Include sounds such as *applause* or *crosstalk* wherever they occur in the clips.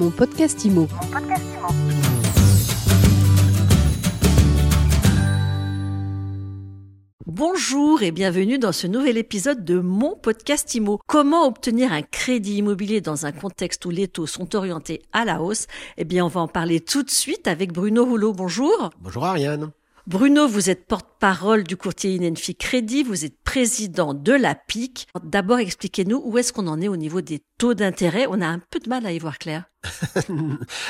Mon podcast IMO. Bonjour et bienvenue dans ce nouvel épisode de mon podcast IMO. Comment obtenir un crédit immobilier dans un contexte où les taux sont orientés à la hausse? Eh bien, on va en parler tout de suite avec Bruno Rouleau. Bonjour. Bonjour Ariane. Bruno, vous êtes porte-parole du courtier Inenfi Crédit, vous êtes président de la PIC. D'abord, expliquez-nous où est-ce qu'on en est au niveau des taux d'intérêt. On a un peu de mal à y voir clair. *laughs*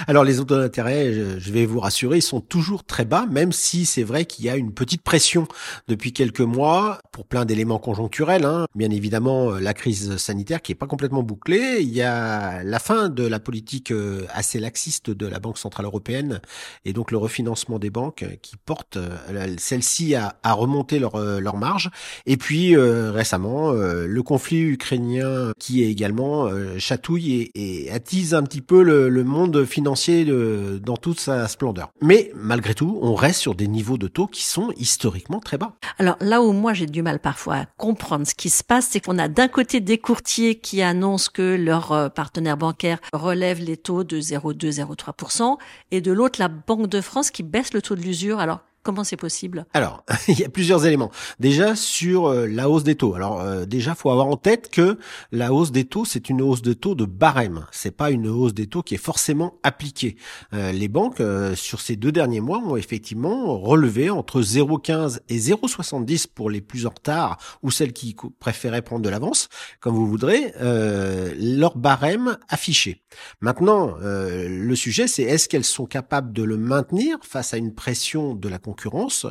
Alors les taux d'intérêt, je vais vous rassurer, ils sont toujours très bas, même si c'est vrai qu'il y a une petite pression depuis quelques mois pour plein d'éléments conjoncturels. Hein. Bien évidemment, euh, la crise sanitaire qui est pas complètement bouclée. Il y a la fin de la politique euh, assez laxiste de la Banque centrale européenne et donc le refinancement des banques qui porte euh, celle-ci à, à, remonter leur, leur marge. Et puis récemment, le conflit ukrainien qui est également chatouille et, et attise un petit peu le, monde financier dans toute sa splendeur. Mais malgré tout, on reste sur des niveaux de taux qui sont historiquement très bas. Alors là où moi j'ai du mal parfois à comprendre ce qui se passe, c'est qu'on a d'un côté des courtiers qui annoncent que leurs euh, partenaires bancaires relèvent les taux de 0,2-0,3% et de l'autre la Banque de France qui baisse le taux de l'usure. Alors Comment c'est possible? Alors, *laughs* il y a plusieurs éléments. Déjà sur euh, la hausse des taux. Alors euh, déjà, faut avoir en tête que la hausse des taux, c'est une hausse de taux de barème. C'est pas une hausse des taux qui est forcément appliquée. Euh, les banques sur ces deux derniers mois ont effectivement relevé entre 0,15 et 0,70 pour les plus en retard ou celles qui préféraient prendre de l'avance, comme vous voudrez, leur barème affiché. Maintenant, le sujet, c'est est-ce qu'elles sont capables de le maintenir face à une pression de la concurrence,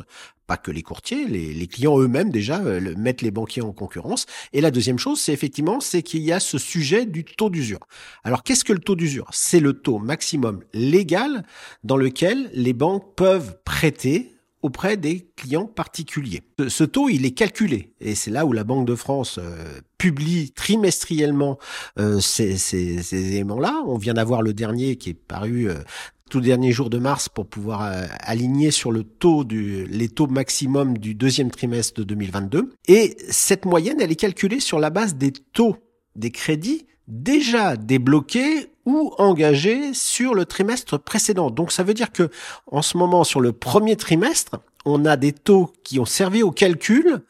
pas que les courtiers, les, clients eux-mêmes déjà euh, mettent les banquiers en concurrence. Et la deuxième chose, c'est effectivement, c'est qu'il y a ce sujet du taux d'usure. Alors qu'est-ce que le taux d'usure? C'est le taux maximum légal dans lequel les banques peuvent prêter auprès des clients particuliers. Ce, taux, il est calculé, et c'est là où la Banque de France euh, publie trimestriellement euh, ces, éléments-là. On vient d'avoir le dernier qui est paru tout dernier jour de mars pour pouvoir euh, aligner sur le taux du, les taux maximum du deuxième trimestre de 2022. Et cette moyenne, elle est calculée sur la base des taux des crédits déjà débloqués ou engagés sur le trimestre précédent. Donc ça veut dire que en ce moment, sur le premier trimestre, on a des taux qui ont servi au calcul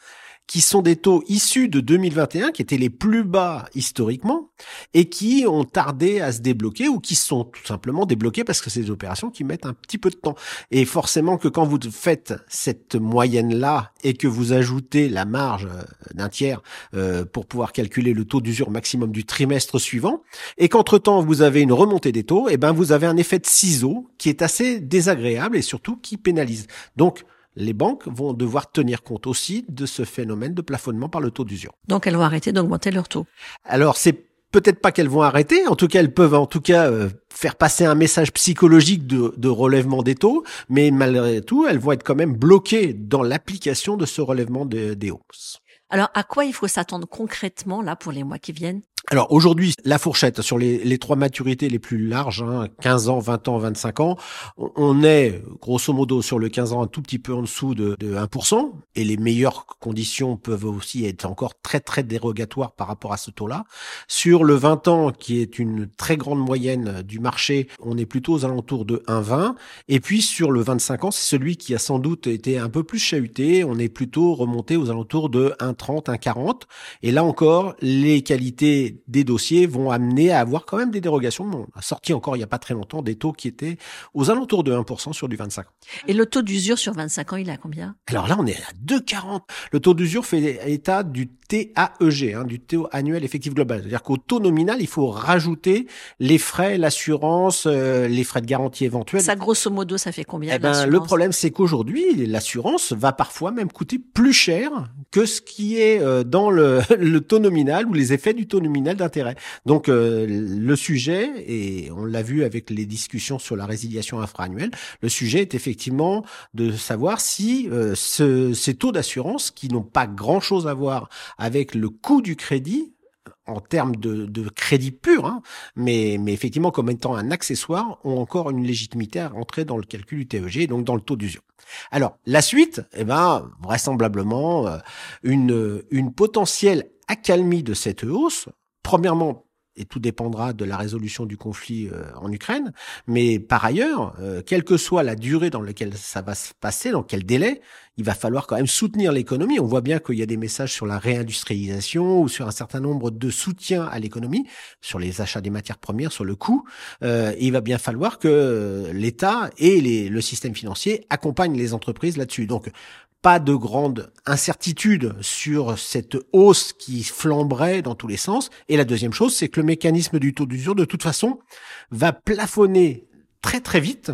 qui sont des taux issus de 2021, qui étaient les plus bas historiquement, et qui ont tardé à se débloquer ou qui sont tout simplement débloqués parce que c'est des opérations qui mettent un petit peu de temps. Et forcément que quand vous faites cette moyenne-là et que vous ajoutez la marge euh, d'un tiers euh, pour pouvoir calculer le taux d'usure maximum du trimestre suivant, et qu'entre-temps vous avez une remontée des taux, et eh ben vous avez un effet de ciseau qui est assez désagréable et surtout qui pénalise. Donc, les banques vont devoir tenir compte aussi de ce phénomène de plafonnement par le taux d'usure. Donc elles vont arrêter d'augmenter leur taux. Alors c'est peut-être pas qu'elles vont arrêter, en tout cas elles peuvent en tout cas euh, faire passer un message psychologique de, relèvement des taux, mais malgré tout elles vont être quand même bloquées dans l'application de ce relèvement des hausses. Alors à quoi il faut s'attendre concrètement là pour les mois qui viennent? Alors aujourd'hui, la fourchette sur les, trois maturités les plus larges, hein, 15 ans, 20 ans, 25 ans, on est grosso modo sur le 15 ans un tout petit peu en dessous de, de 1%, et les meilleures conditions peuvent aussi être encore très très dérogatoires par rapport à ce taux-là. Sur le 20 ans, qui est une très grande moyenne du marché, on est plutôt aux alentours de 1,20, et puis sur le 25 ans, c'est celui qui a sans doute été un peu plus chahuté, on est plutôt remonté aux alentours de 1,30, 1,40, et là encore, les qualités des dossiers vont amener à avoir quand même des dérogations. On a sorti encore il n'y a pas très longtemps des taux qui étaient aux alentours de 1% sur du 25 ans. Et le taux d'usure sur 25 ans, il est à combien? Alors là, on est à 2,40. Le taux d'usure fait état du TAEG, hein, du taux annuel effectif global. C'est-à-dire qu'au taux nominal, il faut rajouter les frais, l'assurance, euh, les frais de garantie éventuels. Ça, grosso modo, ça fait combien eh ben, Le problème, c'est qu'aujourd'hui, l'assurance va parfois même coûter plus cher que ce qui est euh, dans le, *laughs* le taux nominal ou les effets du taux nominal d'intérêt. Donc euh, le sujet, et on l'a vu avec les discussions sur la résiliation infra-annuelle, le sujet est effectivement de savoir si euh, ces taux d'assurance, qui n'ont pas grand-chose à voir avec le coût du crédit, en termes de, crédit pur, hein, mais, mais effectivement comme étant un accessoire, ont encore une légitimité à rentrer dans le calcul du TEG, donc dans le taux d'usure. Alors la suite, eh ben vraisemblablement euh, une, une potentielle accalmie de cette hausse Premièrement, et tout dépendra de la résolution du conflit euh, en Ukraine. Mais par ailleurs, euh, quelle que soit la durée dans laquelle ça va se passer, dans quel délai, il va falloir quand même soutenir l'économie. On voit bien qu'il y a des messages sur la réindustrialisation ou sur un certain nombre de soutiens à l'économie, sur les achats des matières premières, sur le coût. Euh, il va bien falloir que l'État et le système financier accompagnent les entreprises là-dessus. Donc pas de grande incertitude sur cette hausse qui flamberait dans tous les sens. Et la deuxième chose, c'est que le mécanisme du taux d'usure, de toute façon, va plafonner très très vite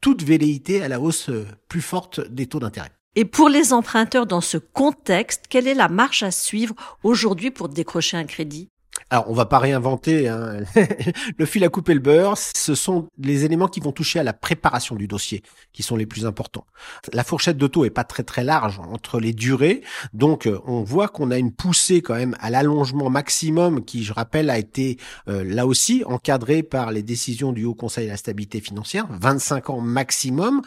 toute velléité à la hausse plus forte des taux d'intérêt. Et pour les emprunteurs dans ce contexte, quelle est la marche à suivre aujourd'hui pour décrocher un crédit? Alors, on va pas réinventer hein. *laughs* le fil à couper le beurre. Ce sont les éléments qui vont toucher à la préparation du dossier qui sont les plus importants. La fourchette de taux est pas très très large entre les durées, donc euh, on voit qu'on a une poussée quand même à l'allongement maximum qui, je rappelle, a été euh, là aussi encadré par les décisions du Haut Conseil de la stabilité financière, 25 ans maximum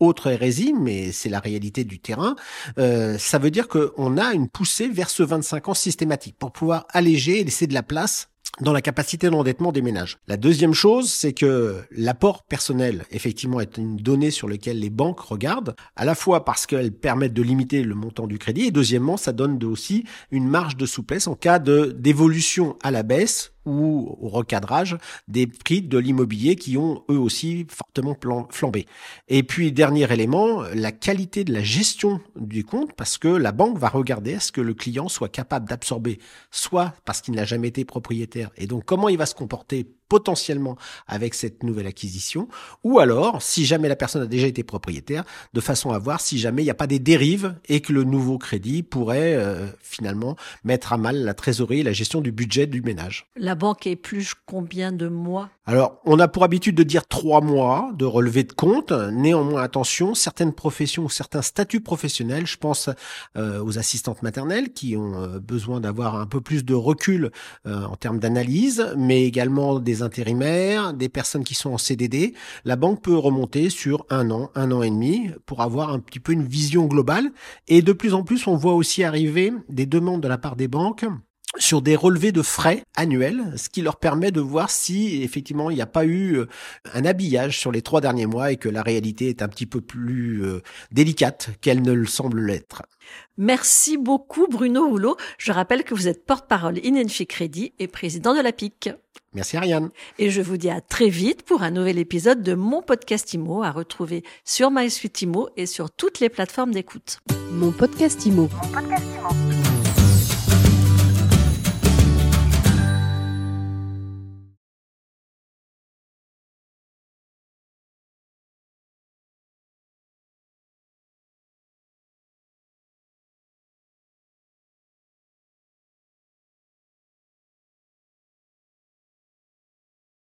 autre hérésie, mais c'est la réalité du terrain, euh, ça veut dire qu'on a une poussée vers ce 25 ans systématique pour pouvoir alléger et laisser de la place dans la capacité d'endettement des ménages. La deuxième chose, c'est que l'apport personnel, effectivement, est une donnée sur laquelle les banques regardent, à la fois parce qu'elles permettent de limiter le montant du crédit, et deuxièmement, ça donne aussi une marge de souplesse en cas d'évolution à la baisse ou au recadrage des prix de l'immobilier qui ont eux aussi fortement flambé. Et puis dernier élément, la qualité de la gestion du compte parce que la banque va regarder à ce que le client soit capable d'absorber soit parce qu'il n'a jamais été propriétaire et donc comment il va se comporter potentiellement avec cette nouvelle acquisition, ou alors, si jamais la personne a déjà été propriétaire, de façon à voir si jamais il n'y a pas des dérives et que le nouveau crédit pourrait euh, finalement mettre à mal la trésorerie et la gestion du budget du ménage. Banque épluche combien de mois? Alors, on a pour habitude de dire trois mois de relevé de compte. Néanmoins, attention, certaines professions ou certains statuts professionnels, je pense euh, aux assistantes maternelles qui ont euh, besoin d'avoir un peu plus de recul en termes d'analyse, mais également des intérimaires, des personnes qui sont en CDD, la banque peut remonter sur un an, un an et demi pour avoir un petit peu une vision globale. Et de plus en plus, on voit aussi arriver des demandes de la part des banques sur des relevés de frais annuels, ce qui leur permet de voir si effectivement il n'y a pas eu euh, un habillage sur les trois derniers mois et que la réalité est un petit peu plus euh, délicate qu'elle ne le semble l'être. Merci beaucoup Bruno Houlot. Je rappelle que vous êtes porte-parole Inenfi Crédit et président de la PIC. Merci Ariane. Et je vous dis à très vite pour un nouvel épisode de mon podcast IMO à retrouver sur MySuite IMO et sur toutes les plateformes d'écoute. Mon podcast IMO. Mon podcast IMO.